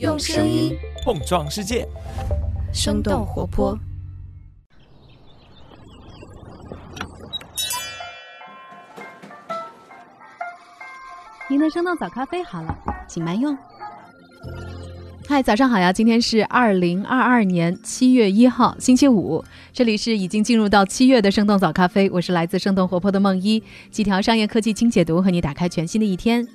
用声音碰撞世界，生动活泼。您的生动早咖啡好了，请慢用。嗨，早上好呀！今天是二零二二年七月一号，星期五。这里是已经进入到七月的生动早咖啡，我是来自生动活泼的梦一，几条商业科技轻解读，和你打开全新的一天。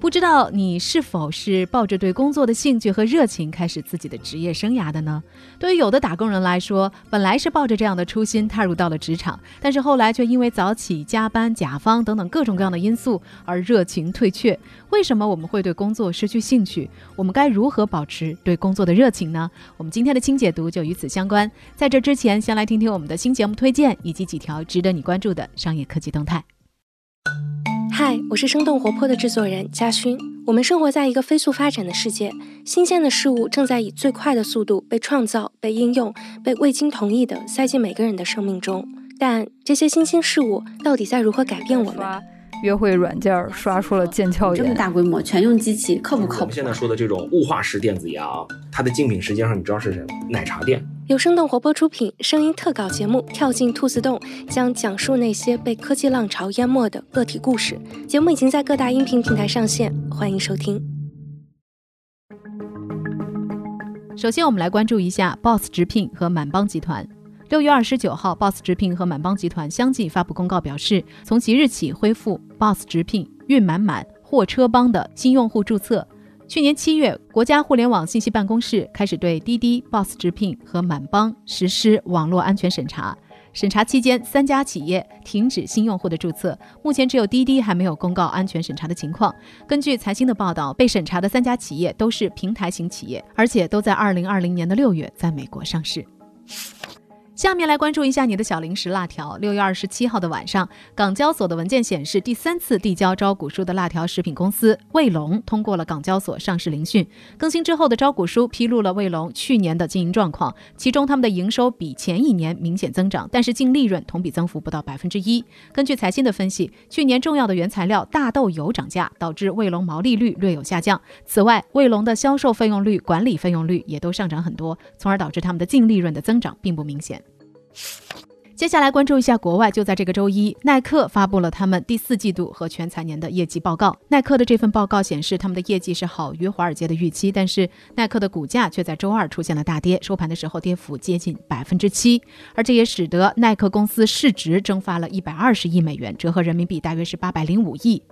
不知道你是否是抱着对工作的兴趣和热情开始自己的职业生涯的呢？对于有的打工人来说，本来是抱着这样的初心踏入到了职场，但是后来却因为早起、加班、甲方等等各种各样的因素而热情退却。为什么我们会对工作失去兴趣？我们该如何保持对工作的热情呢？我们今天的清解读就与此相关。在这之前，先来听听我们的新节目推荐以及几条值得你关注的商业科技动态。嗨，我是生动活泼的制作人嘉勋。我们生活在一个飞速发展的世界，新鲜的事物正在以最快的速度被创造、被应用、被未经同意的塞进每个人的生命中。但这些新兴事物到底在如何改变我们？约会软件刷出了腱鞘炎，这么大规模全用机器，靠不靠谱？我们现在说的这种雾化式电子烟啊，它的竞品实际上你知道是什么？奶茶店。由生动活泼出品，声音特稿节目《跳进兔子洞》将讲述那些被科技浪潮淹没的个体故事。节目已经在各大音频平台上线，欢迎收听。首先，我们来关注一下 Boss 直聘和满帮集团。六月二十九号，Boss 直聘和满帮集团相继发布公告，表示从即日起恢复 Boss 直聘、运满满、货车帮的新用户注册。去年七月，国家互联网信息办公室开始对滴滴、Boss 直聘和满帮实施网络安全审查。审查期间，三家企业停止新用户的注册。目前，只有滴滴还没有公告安全审查的情况。根据财新的报道，被审查的三家企业都是平台型企业，而且都在二零二零年的六月在美国上市。下面来关注一下你的小零食辣条。六月二十七号的晚上，港交所的文件显示，第三次递交招股书的辣条食品公司卫龙通过了港交所上市聆讯。更新之后的招股书披露了卫龙去年的经营状况，其中他们的营收比前一年明显增长，但是净利润同比增幅不到百分之一。根据财新的分析，去年重要的原材料大豆油涨价，导致卫龙毛利率略有下降。此外，卫龙的销售费用率、管理费用率也都上涨很多，从而导致他们的净利润的增长并不明显。接下来关注一下国外，就在这个周一，耐克发布了他们第四季度和全财年的业绩报告。耐克的这份报告显示，他们的业绩是好于华尔街的预期，但是耐克的股价却在周二出现了大跌，收盘的时候跌幅接近百分之七，而这也使得耐克公司市值蒸发了一百二十亿美元，折合人民币大约是八百零五亿。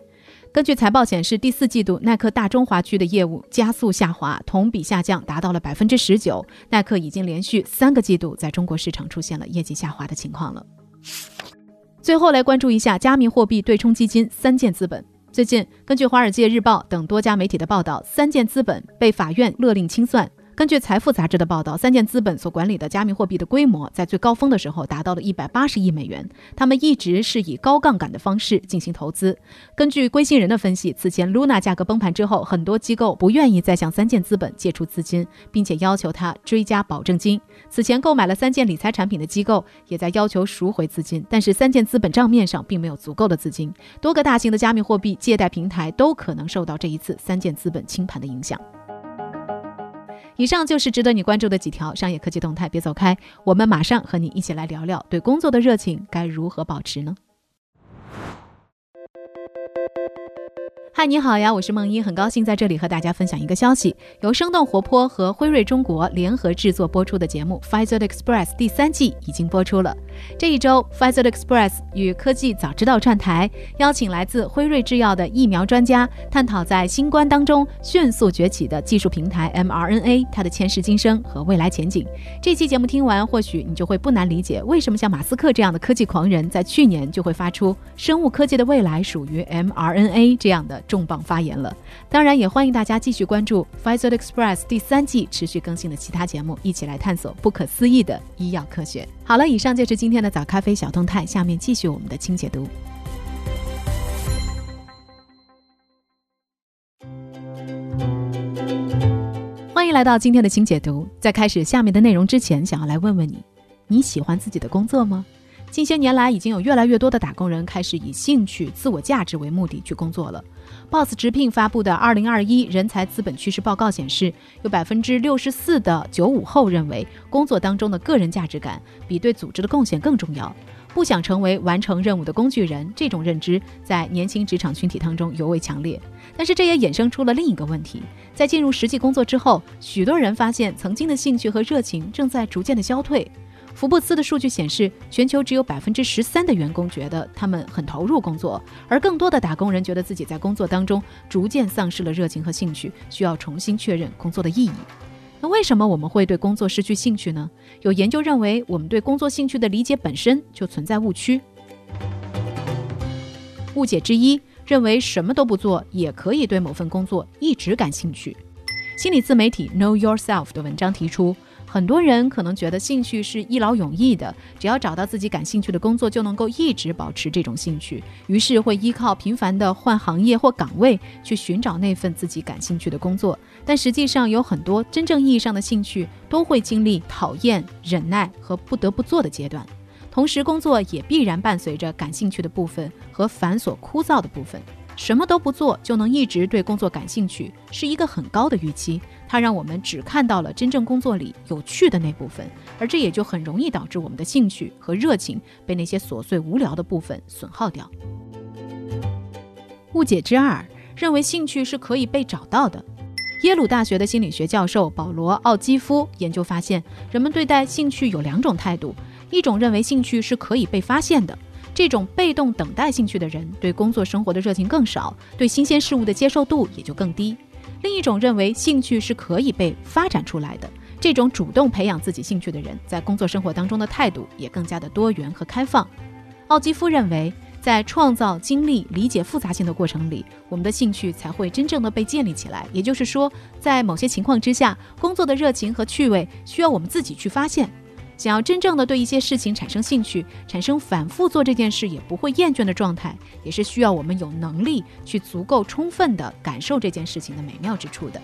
根据财报显示，第四季度耐克大中华区的业务加速下滑，同比下降达到了百分之十九。耐克已经连续三个季度在中国市场出现了业绩下滑的情况了。最后来关注一下加密货币对冲基金三箭资本。最近，根据《华尔街日报》等多家媒体的报道，三箭资本被法院勒令清算。根据财富杂志的报道，三箭资本所管理的加密货币的规模在最高峰的时候达到了一百八十亿美元。他们一直是以高杠杆的方式进行投资。根据归信人的分析，此前 Luna 价格崩盘之后，很多机构不愿意再向三箭资本借出资金，并且要求他追加保证金。此前购买了三箭理财产品的机构也在要求赎回资金，但是三箭资本账面上并没有足够的资金。多个大型的加密货币借贷平台都可能受到这一次三箭资本清盘的影响。以上就是值得你关注的几条商业科技动态，别走开，我们马上和你一起来聊聊对工作的热情该如何保持呢？嗨，你好呀，我是梦一，很高兴在这里和大家分享一个消息。由生动活泼和辉瑞中国联合制作播出的节目《f i z e r Express》第三季已经播出了。这一周，《f i z e r Express》与科技早知道串台，邀请来自辉瑞制药的疫苗专家，探讨在新冠当中迅速崛起的技术平台 mRNA 它的前世今生和未来前景。这期节目听完，或许你就会不难理解，为什么像马斯克这样的科技狂人，在去年就会发出生物科技的未来属于 mRNA 这样的。重磅发言了，当然也欢迎大家继续关注《Pfizer Express》第三季持续更新的其他节目，一起来探索不可思议的医药科学。好了，以上就是今天的早咖啡小动态，下面继续我们的轻解读。欢迎来到今天的轻解读。在开始下面的内容之前，想要来问问你：你喜欢自己的工作吗？近些年来，已经有越来越多的打工人开始以兴趣、自我价值为目的去工作了。Boss 直聘发布的《二零二一人才资本趋势报告》显示，有百分之六十四的九五后认为，工作当中的个人价值感比对组织的贡献更重要。不想成为完成任务的工具人，这种认知在年轻职场群体当中尤为强烈。但是，这也衍生出了另一个问题：在进入实际工作之后，许多人发现曾经的兴趣和热情正在逐渐的消退。福布斯的数据显示，全球只有百分之十三的员工觉得他们很投入工作，而更多的打工人觉得自己在工作当中逐渐丧失了热情和兴趣，需要重新确认工作的意义。那为什么我们会对工作失去兴趣呢？有研究认为，我们对工作兴趣的理解本身就存在误区。误解之一，认为什么都不做也可以对某份工作一直感兴趣。心理自媒体 Know Yourself 的文章提出。很多人可能觉得兴趣是一劳永逸的，只要找到自己感兴趣的工作，就能够一直保持这种兴趣，于是会依靠频繁的换行业或岗位去寻找那份自己感兴趣的工作。但实际上，有很多真正意义上的兴趣都会经历讨厌、忍耐和不得不做的阶段，同时工作也必然伴随着感兴趣的部分和繁琐枯燥的部分。什么都不做就能一直对工作感兴趣，是一个很高的预期。它让我们只看到了真正工作里有趣的那部分，而这也就很容易导致我们的兴趣和热情被那些琐碎无聊的部分损耗掉。误解之二，认为兴趣是可以被找到的。耶鲁大学的心理学教授保罗·奥基夫研究发现，人们对待兴趣有两种态度：一种认为兴趣是可以被发现的，这种被动等待兴趣的人，对工作生活的热情更少，对新鲜事物的接受度也就更低。另一种认为兴趣是可以被发展出来的，这种主动培养自己兴趣的人，在工作生活当中的态度也更加的多元和开放。奥基夫认为，在创造、经历、理解复杂性的过程里，我们的兴趣才会真正的被建立起来。也就是说，在某些情况之下，工作的热情和趣味需要我们自己去发现。想要真正的对一些事情产生兴趣，产生反复做这件事也不会厌倦的状态，也是需要我们有能力去足够充分的感受这件事情的美妙之处的。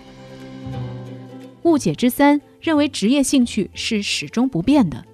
误解之三，认为职业兴趣是始终不变的。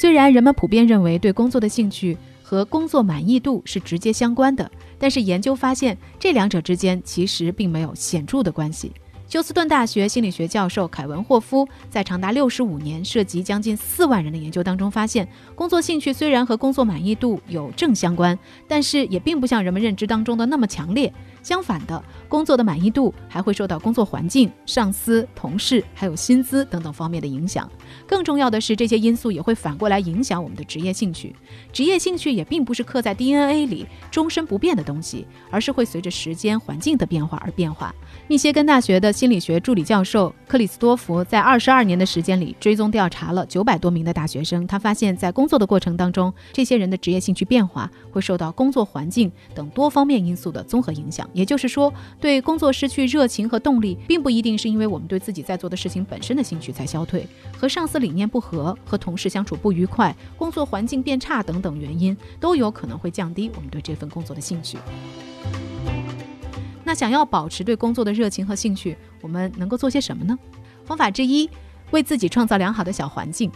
虽然人们普遍认为对工作的兴趣和工作满意度是直接相关的，但是研究发现这两者之间其实并没有显著的关系。休斯顿大学心理学教授凯文霍夫在长达六十五年、涉及将近四万人的研究当中发现，工作兴趣虽然和工作满意度有正相关，但是也并不像人们认知当中的那么强烈。相反的，工作的满意度还会受到工作环境、上司、同事，还有薪资等等方面的影响。更重要的是，这些因素也会反过来影响我们的职业兴趣。职业兴趣也并不是刻在 DNA 里、终身不变的东西，而是会随着时间、环境的变化而变化。密歇根大学的心理学助理教授克里斯多福在二十二年的时间里追踪调查了九百多名的大学生，他发现，在工作的过程当中，这些人的职业兴趣变化会受到工作环境等多方面因素的综合影响。也就是说，对工作失去热情和动力，并不一定是因为我们对自己在做的事情本身的兴趣才消退，和上司理念不合、和同事相处不愉快、工作环境变差等等原因，都有可能会降低我们对这份工作的兴趣。那想要保持对工作的热情和兴趣，我们能够做些什么呢？方法之一，为自己创造良好的小环境。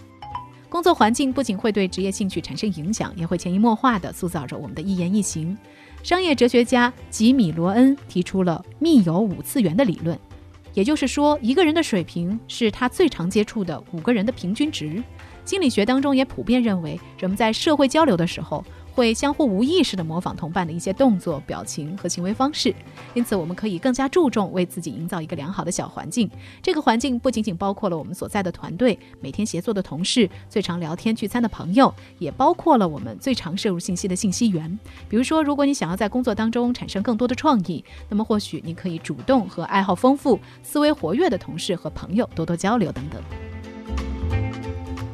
工作环境不仅会对职业兴趣产生影响，也会潜移默化地塑造着我们的一言一行。商业哲学家吉米·罗恩提出了密友五次元的理论，也就是说，一个人的水平是他最常接触的五个人的平均值。心理学当中也普遍认为，人们在社会交流的时候。会相互无意识地模仿同伴的一些动作、表情和行为方式，因此我们可以更加注重为自己营造一个良好的小环境。这个环境不仅仅包括了我们所在的团队、每天协作的同事、最常聊天聚餐的朋友，也包括了我们最常摄入信息的信息源。比如说，如果你想要在工作当中产生更多的创意，那么或许你可以主动和爱好丰富、思维活跃的同事和朋友多多交流等等。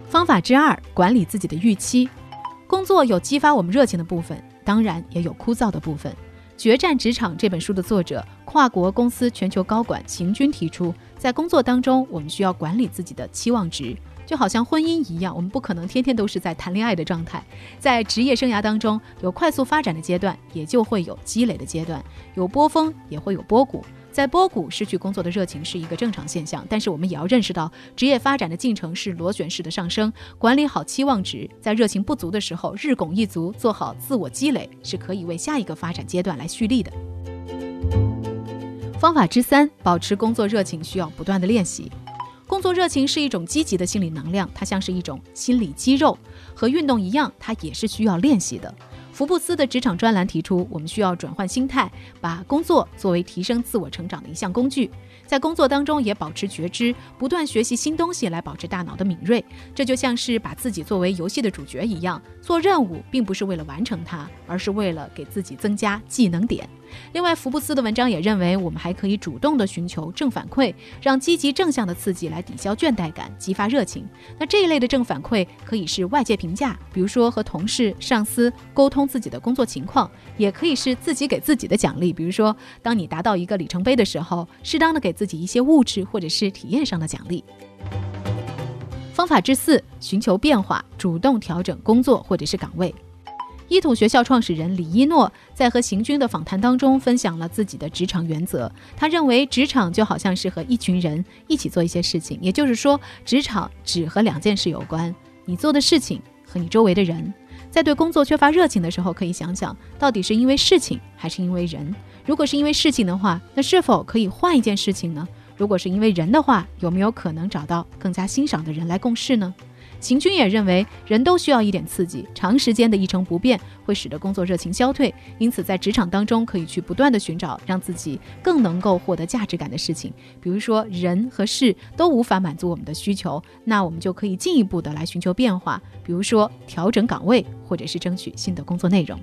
方法之二，管理自己的预期。工作有激发我们热情的部分，当然也有枯燥的部分。《决战职场》这本书的作者、跨国公司全球高管邢军提出，在工作当中，我们需要管理自己的期望值。就好像婚姻一样，我们不可能天天都是在谈恋爱的状态。在职业生涯当中，有快速发展的阶段，也就会有积累的阶段，有波峰，也会有波谷。在波谷失去工作的热情是一个正常现象，但是我们也要认识到，职业发展的进程是螺旋式的上升，管理好期望值，在热情不足的时候日拱一卒，做好自我积累，是可以为下一个发展阶段来蓄力的。方法之三，保持工作热情需要不断的练习。工作热情是一种积极的心理能量，它像是一种心理肌肉，和运动一样，它也是需要练习的。福布斯的职场专栏提出，我们需要转换心态，把工作作为提升自我成长的一项工具。在工作当中也保持觉知，不断学习新东西来保持大脑的敏锐。这就像是把自己作为游戏的主角一样，做任务并不是为了完成它，而是为了给自己增加技能点。另外，福布斯的文章也认为，我们还可以主动的寻求正反馈，让积极正向的刺激来抵消倦怠感，激发热情。那这一类的正反馈可以是外界评价，比如说和同事、上司沟通自己的工作情况，也可以是自己给自己的奖励，比如说当你达到一个里程碑的时候，适当的给自己一些物质或者是体验上的奖励。方法之四，寻求变化，主动调整工作或者是岗位。伊土学校创始人李一诺在和行军的访谈当中分享了自己的职场原则。他认为，职场就好像是和一群人一起做一些事情，也就是说，职场只和两件事有关：你做的事情和你周围的人。在对工作缺乏热情的时候，可以想想到底是因为事情还是因为人。如果是因为事情的话，那是否可以换一件事情呢？如果是因为人的话，有没有可能找到更加欣赏的人来共事呢？秦军也认为，人都需要一点刺激，长时间的一成不变会使得工作热情消退。因此，在职场当中，可以去不断的寻找让自己更能够获得价值感的事情。比如说，人和事都无法满足我们的需求，那我们就可以进一步的来寻求变化，比如说调整岗位，或者是争取新的工作内容。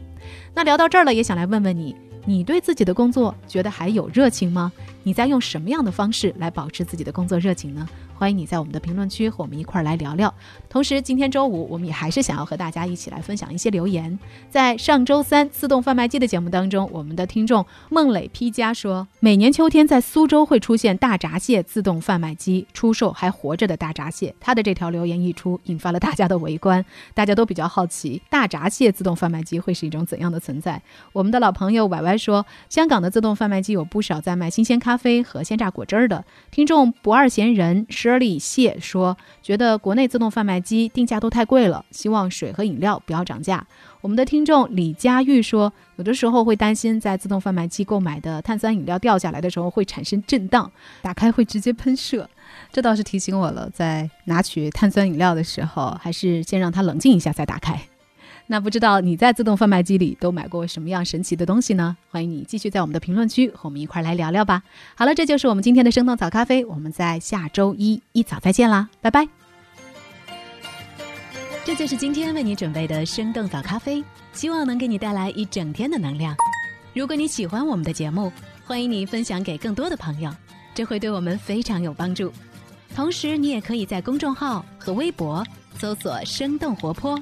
那聊到这儿了，也想来问问你，你对自己的工作觉得还有热情吗？你在用什么样的方式来保持自己的工作热情呢？欢迎你在我们的评论区和我们一块儿来聊聊。同时，今天周五我们也还是想要和大家一起来分享一些留言。在上周三自动贩卖机的节目当中，我们的听众孟磊 P 加说，每年秋天在苏州会出现大闸蟹自动贩卖机出售还活着的大闸蟹。他的这条留言一出，引发了大家的围观，大家都比较好奇大闸蟹自动贩卖机会是一种怎样的存在。我们的老朋友歪歪说，香港的自动贩卖机有不少在卖新鲜咖啡和鲜榨果汁儿的。听众不二闲人是。Shirley 谢说：“觉得国内自动贩卖机定价都太贵了，希望水和饮料不要涨价。”我们的听众李佳玉说：“有的时候会担心在自动贩卖机购买的碳酸饮料掉下来的时候会产生震荡，打开会直接喷射。这倒是提醒我了，在拿取碳酸饮料的时候，还是先让它冷静一下再打开。”那不知道你在自动贩卖机里都买过什么样神奇的东西呢？欢迎你继续在我们的评论区和我们一块儿来聊聊吧。好了，这就是我们今天的生动早咖啡，我们在下周一一早再见啦，拜拜。这就是今天为你准备的生动早咖啡，希望能给你带来一整天的能量。如果你喜欢我们的节目，欢迎你分享给更多的朋友，这会对我们非常有帮助。同时，你也可以在公众号和微博搜索“生动活泼”。